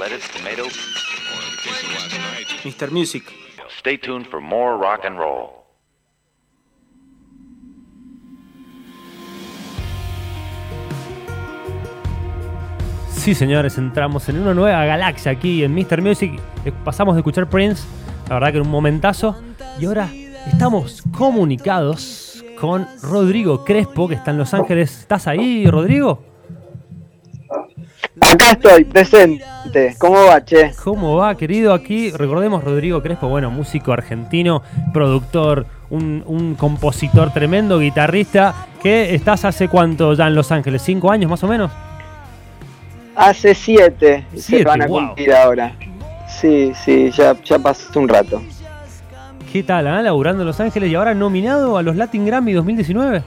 lettuce, tomato. Mr. Music. Stay tuned for more rock and roll. Sí, señores, entramos en una nueva galaxia aquí en Mr. Music. Eh, Pasamos de escuchar Prince, la verdad que en un momentazo. Y ahora estamos comunicados con Rodrigo Crespo, que está en Los Ángeles. ¿Estás ahí, Rodrigo? Acá estoy, presente. ¿Cómo va, che? ¿Cómo va, querido? Aquí, recordemos, Rodrigo Crespo, bueno, músico argentino, productor, un, un compositor tremendo, guitarrista, que estás hace cuánto ya en Los Ángeles, ¿cinco años más o menos? Hace siete, Siete, se van a wow. cumplir ahora. Sí, sí, ya, ya pasó un rato. ¿Qué tal, ah? Laburando en Los Ángeles y ahora nominado a los Latin Grammy 2019.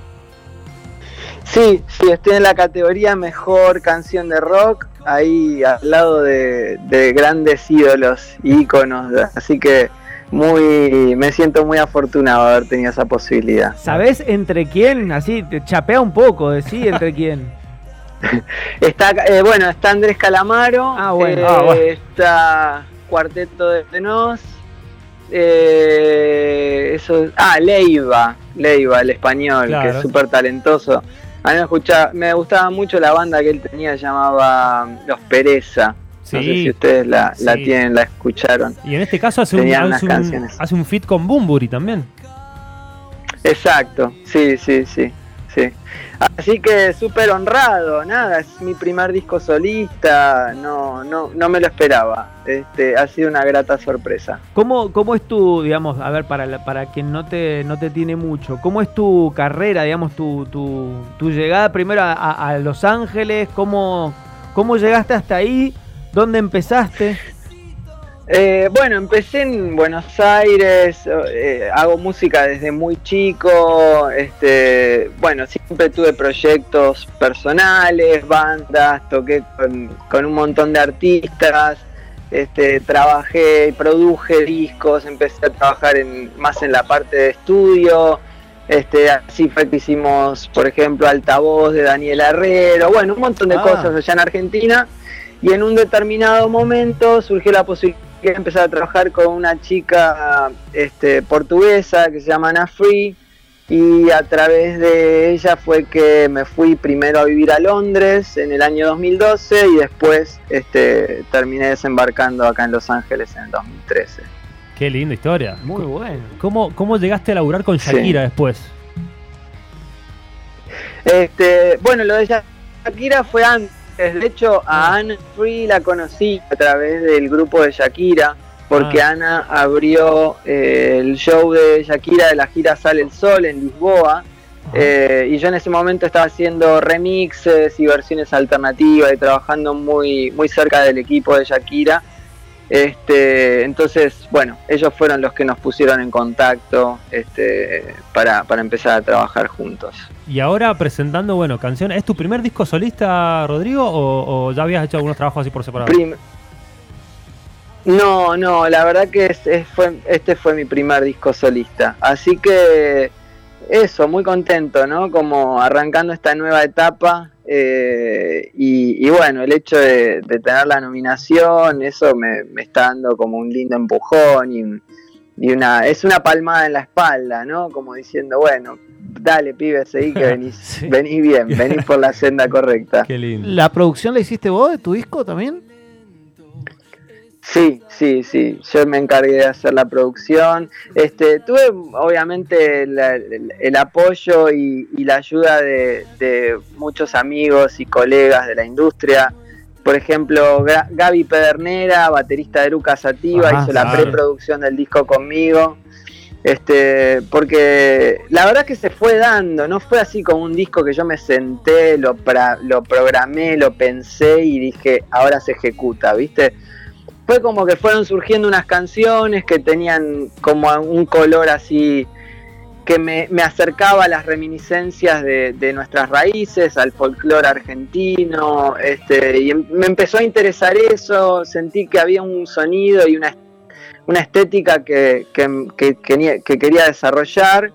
Sí, sí, estoy en la categoría Mejor Canción de Rock, ahí al lado de, de grandes ídolos y íconos, así que muy, me siento muy afortunado de haber tenido esa posibilidad. ¿Sabés entre quién? Así, te chapea un poco, decí entre quién. Está, eh, bueno, está Andrés Calamaro, Ah, bueno. eh, Ah, bueno. está Cuarteto de Nos, eh, eso, ah, Leiva, Leiva, el español, Claro. que es súper talentoso. A mí me, escucha- me gustaba mucho la banda que él tenía, llamaba Los Pereza. No sé Sí. si ustedes la, la Sí. tienen, la escucharon. Y en este caso hace un, hace un, hace un fit con Bumburi también. Exacto, sí, sí, sí, sí. Así que súper honrado, nada, es mi primer disco solista, no, no, no me lo esperaba. Este, ha sido una grata sorpresa. ¿Cómo, ¿Cómo es tu, digamos, a ver, para, para quien no te, no te tiene mucho, cómo es tu carrera, digamos, tu, tu, tu llegada primero a, a- a Los Ángeles? ¿Cómo, ¿Cómo llegaste hasta ahí? ¿Dónde empezaste? Eh, bueno, empecé en Buenos Aires, eh, hago música desde muy chico, este, bueno, siempre tuve proyectos personales, bandas, toqué con, con un montón de artistas, este, trabajé y produje discos, empecé a trabajar en, más en la parte de estudio, este, así fue que hicimos, por ejemplo, Altavoz de Daniel Herrero, bueno, un montón de Ah. cosas allá en Argentina. Y en un determinado momento surgió la posibilidad de empezar a trabajar con una chica este, portuguesa que se llama Ana Free y a través de ella fue que me fui primero a vivir a Londres en el año 2012 y después este, terminé desembarcando acá en Los Ángeles en el 2013. Qué linda historia. Muy bueno. ¿Cómo, ¿Cómo llegaste a laburar con Sí. Shakira después? Este, bueno, lo de Shakira fue antes. De hecho, a Ana Free la conocí a través del grupo de Shakira, porque Ah. Ana abrió eh, el show de Shakira de la gira Sale el Sol en Lisboa. eh, y yo en ese momento estaba haciendo remixes y versiones alternativas y trabajando muy, muy cerca del equipo de Shakira. Este, entonces, bueno, ellos fueron los que nos pusieron en contacto este, para, para empezar a trabajar juntos. Y ahora presentando, bueno, canciones. ¿Es tu primer disco solista, Rodrigo? ¿O, o ya habías hecho algunos trabajos así por separado? Prim- no, no, la verdad que es- es- fue, este fue mi primer disco solista. Así que eso, muy contento, ¿no? Como arrancando esta nueva etapa. eh, y, y bueno, el hecho de, de tener la nominación, eso me, me está dando como un lindo empujón y una es una palmada en la espalda, ¿no? Como diciendo, bueno, dale, pibe, seguí que venís, Sí. venís bien, venís por la senda correcta. Qué lindo. ¿La producción la hiciste vos de tu disco también? Sí, sí, sí. Yo me encargué de hacer la producción. Este, tuve obviamente el, el apoyo y, y la ayuda de, de muchos amigos y colegas de la industria. Por ejemplo, Gaby Pedernera, baterista de Lucas Sativa, Ajá, hizo la claro. preproducción del disco conmigo. Este, porque la verdad que se fue dando, no fue así como un disco que yo me senté, lo, pra- lo programé, lo pensé y dije, ahora se ejecuta, ¿viste? Fue como que fueron surgiendo unas canciones que tenían como un color así que me, me acercaba a las reminiscencias de, de nuestras raíces, al folclore argentino, este, y em- me empezó a interesar eso, sentí que había un sonido y una, una estética que, que- que que quería desarrollar.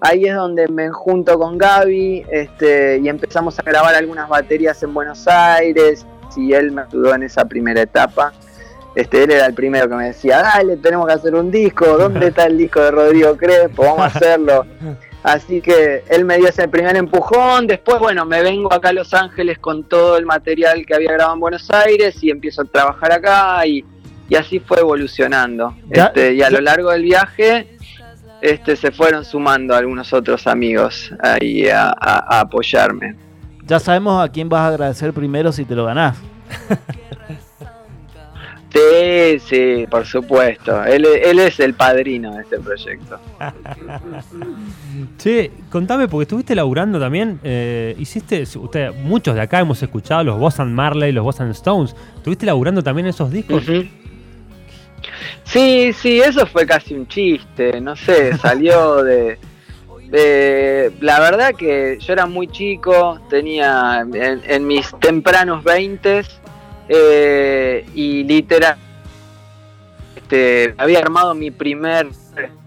Ahí es donde me junto con Gaby este, y empezamos a grabar algunas baterías en Buenos Aires, y él me ayudó en esa primera etapa. Este, él era el primero que me decía, dale, tenemos que hacer un disco, ¿dónde está el disco de Rodrigo Crespo? Vamos a hacerlo. Así que él me dio ese primer empujón, después, bueno, me vengo acá a Los Ángeles con todo el material que había grabado en Buenos Aires y empiezo a trabajar acá y, y así fue evolucionando. Este, y a lo largo del viaje este, se fueron sumando algunos otros amigos ahí a, a- a apoyarme. Ya sabemos a quién vas a agradecer primero si te lo ganás. Sí, sí, por supuesto. Él, él es el padrino de este proyecto. Che, contame, porque estuviste laburando también, eh, hiciste, usted, muchos de acá hemos escuchado los Boss and Marley, los Boss and Stones, ¿estuviste laburando también esos discos? Sí, sí, eso fue casi un chiste, no sé, salió de, de- La verdad que yo era muy chico, tenía en, en mis tempranos 20 y literal este, había armado mi primer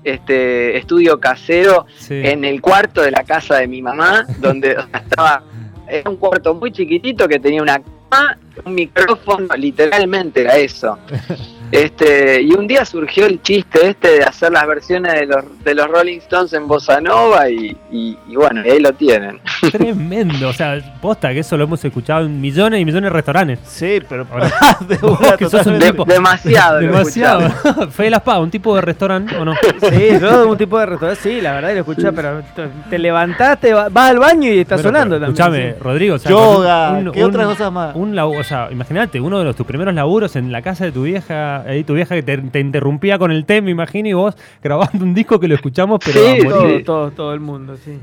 este, estudio casero Sí. en el cuarto de la casa de mi mamá, donde estaba, era un cuarto muy chiquitito que tenía una cama, un micrófono, literalmente era eso. Este, y un día surgió el chiste este de hacer las versiones de los, de los Rolling Stones en Bossa Nova y, y- y bueno, y ahí lo tienen. Tremendo, o sea, posta que eso lo hemos escuchado en millones y millones de restaurantes. Sí, pero de vos una que sos un De- tipo- demasiado. Demasiado. Fue las Paz, un tipo de restaurante, ¿o no? Sí, yo un tipo de restaurante, sí, la verdad, y lo escuché, pero te, te levantaste, va- vas al baño y está Bueno, sonando pero también. Escuchame, Rodrigo, o sea, Yoga, con ¿qué otras cosas más? Un o sea, imagínate, uno de los, tus primeros laburos en la casa de tu vieja, ahí tu vieja que te, te interrumpía con el tema, imagino, y vos grabando un disco que lo escuchamos, pero Sí, a sí. morir. Todo, todo, todo el mundo, sí.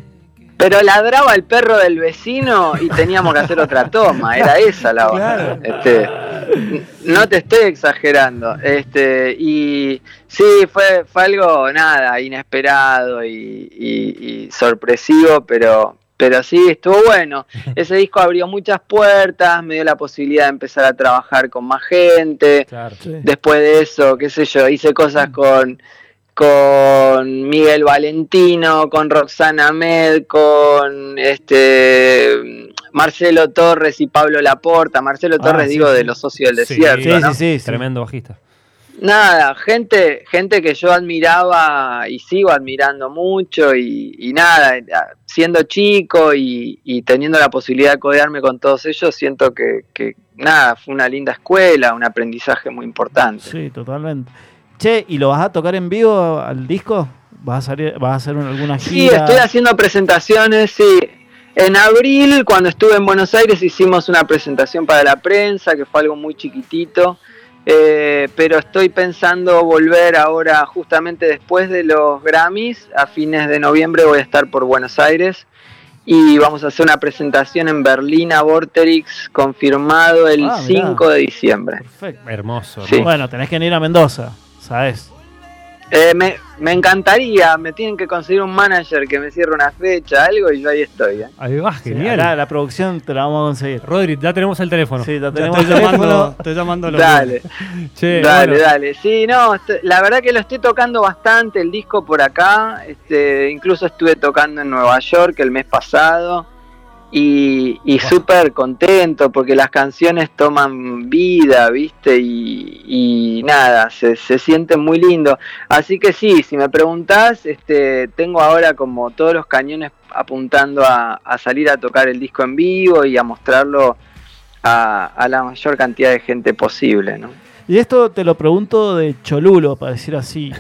Pero ladraba el perro del vecino y teníamos que hacer otra toma, era esa la onda. Este, no te estoy exagerando. Este, y sí, fue, fue algo nada, inesperado y, y- y sorpresivo, pero, pero sí, estuvo bueno. Ese disco abrió muchas puertas, me dio la posibilidad de empezar a trabajar con más gente. Claro. Después de eso, qué sé yo, hice cosas con, con Miguel Valentino, con Roxana Med, con este Marcelo Torres y Pablo Laporta. Marcelo Ah, Torres, sí, digo, sí. de los socios del desierto. Sí, ¿no? sí, sí, sí. Tremendo bajista. Nada, gente, gente que yo admiraba y sigo admirando mucho y, y nada, siendo chico y, y teniendo la posibilidad de codearme con todos ellos, siento que, que nada, fue una linda escuela, un aprendizaje muy importante. Sí, totalmente. Che, ¿y lo vas a tocar en vivo al disco? ¿Vas a, salir, vas a hacer una- alguna Sí, gira? estoy haciendo presentaciones, sí. En abril, cuando estuve en Buenos Aires, hicimos una presentación para la prensa, que fue algo muy chiquitito. Eh, pero estoy pensando volver ahora, justamente después de los Grammys, a fines de noviembre voy a estar por Buenos Aires y vamos a hacer una presentación en Berlín a Vorterix, confirmado el Ah, mirá. 5 de diciembre. Perfecto. Hermoso. Sí. hermoso. Bueno, tenés que ir a Mendoza, ¿sabes? Eh, me, me encantaría, me tienen que conseguir un manager que me cierre una fecha, algo, y yo ahí estoy. ¿eh? Ahí va, genial. la producción te la vamos a conseguir. Rodri, ya tenemos el teléfono. Sí, ya Ya tenemos estoy el llamando, teléfono. estoy llamando a los Dale. Che, Dale, bueno, dale. Sí, no, la verdad que lo estoy tocando bastante el disco por acá. Este, incluso estuve tocando en Nueva York el mes pasado. Y, y súper contento porque las canciones toman vida, ¿viste? Y, y nada, se, se sienten muy lindo. Así que sí, si me preguntás, este, tengo ahora como todos los cañones apuntando a, a salir a tocar el disco en vivo y a mostrarlo a, a la mayor cantidad de gente posible, ¿no? Y esto te lo pregunto de Cholulo, para decir así.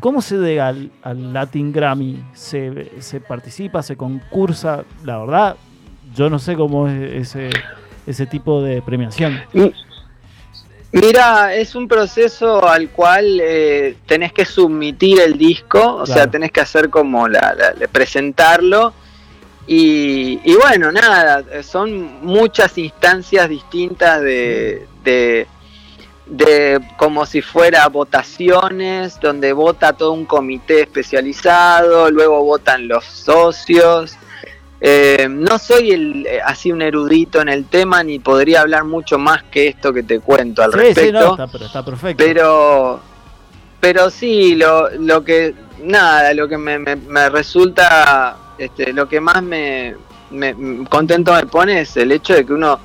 ¿Cómo se llega al, al Latin Grammy? ¿Se, se participa, se concursa? La verdad, yo no sé cómo es ese, ese tipo de premiación. Mi- Mira, es un proceso al cual eh, tenés que submitir el disco, o sea, tenés que hacer como la, la- la- presentarlo. Y, y bueno, nada, son muchas instancias distintas de, de, de como si fuera votaciones, donde vota todo un comité especializado, luego votan los socios. Eh, no soy el, eh, así un erudito en el tema, ni podría hablar mucho más que esto que te cuento al Sí, respecto. sí, no, está, pero está perfecto. Pero, pero sí, lo, lo que, nada, lo que me, me- me resulta, este, lo que más me, me- m- contento me pone es el hecho de que uno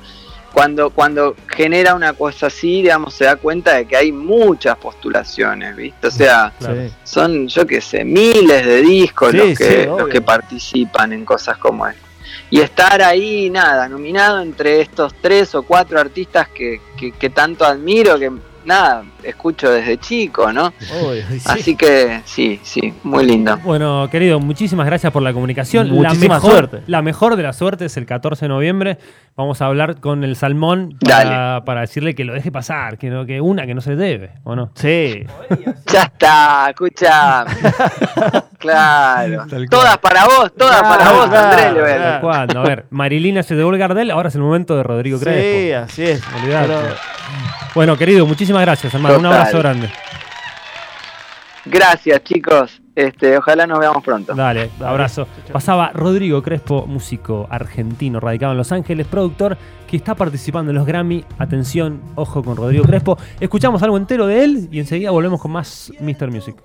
cuando, cuando genera una cosa así, digamos, se da cuenta de que hay muchas postulaciones, ¿viste? O sea. Sí. son, yo qué sé, miles de discos Sí, los, que, los que participan en cosas como esta. Y estar ahí, nada, nominado entre estos tres o cuatro artistas que, que, que tanto admiro, que nada, escucho desde chico, ¿no? Obvio, sí. Así que sí, sí, muy lindo. Bueno, querido, muchísimas gracias por la comunicación. Muchísima la mejor, suerte. La mejor de la suerte es el 14 de noviembre. Vamos a hablar con el Salmón para, para decirle que lo deje pasar, que, no, que una que no se debe, ¿o no? Sí. Ya está, escucha. claro. Todas para vos, todas Claro, para vos, claro, Andrés. a claro. decir. ¿Cuándo? A ver, Marilina se devuelve Gardel, ahora es el momento de Rodrigo Sí, Crespo. así es. Olvidate. Pero- Bueno, querido, muchísimas gracias, hermano. Un abrazo grande. Gracias, chicos. Este, ojalá nos veamos pronto. Dale, abrazo. Pasaba Rodrigo Crespo, músico argentino, radicado en Los Ángeles, productor que está participando en los Grammy. Atención, ojo con Rodrigo Crespo. Escuchamos algo entero de él y enseguida volvemos con más Mr. Music.